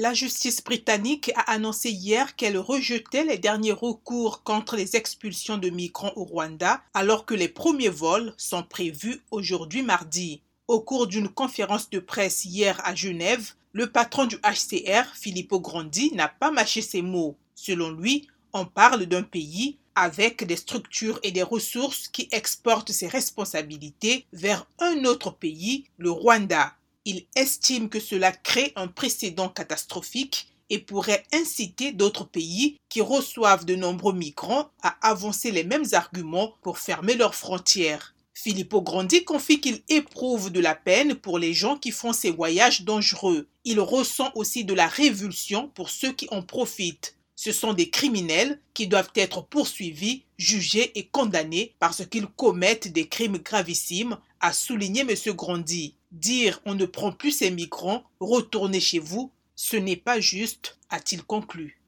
La justice britannique a annoncé hier qu'elle rejetait les derniers recours contre les expulsions de migrants au Rwanda, alors que les premiers vols sont prévus aujourd'hui mardi. Au cours d'une conférence de presse hier à Genève, le patron du HCR, Filippo Grandi, n'a pas mâché ses mots. Selon lui, on parle d'un pays avec des structures et des ressources qui exportent ses responsabilités vers un autre pays, le Rwanda. Il estime que cela crée un précédent catastrophique et pourrait inciter d'autres pays qui reçoivent de nombreux migrants à avancer les mêmes arguments pour fermer leurs frontières. Filippo Grandi confie qu'il éprouve de la peine pour les gens qui font ces voyages dangereux. Il ressent aussi de la révulsion pour ceux qui en profitent. Ce sont des criminels qui doivent être poursuivis, jugés et condamnés parce qu'ils commettent des crimes gravissimes, a souligné M. Grandi. Dire on ne prend plus ces migrants, retournez chez vous, ce n'est pas juste, a-t-il conclu.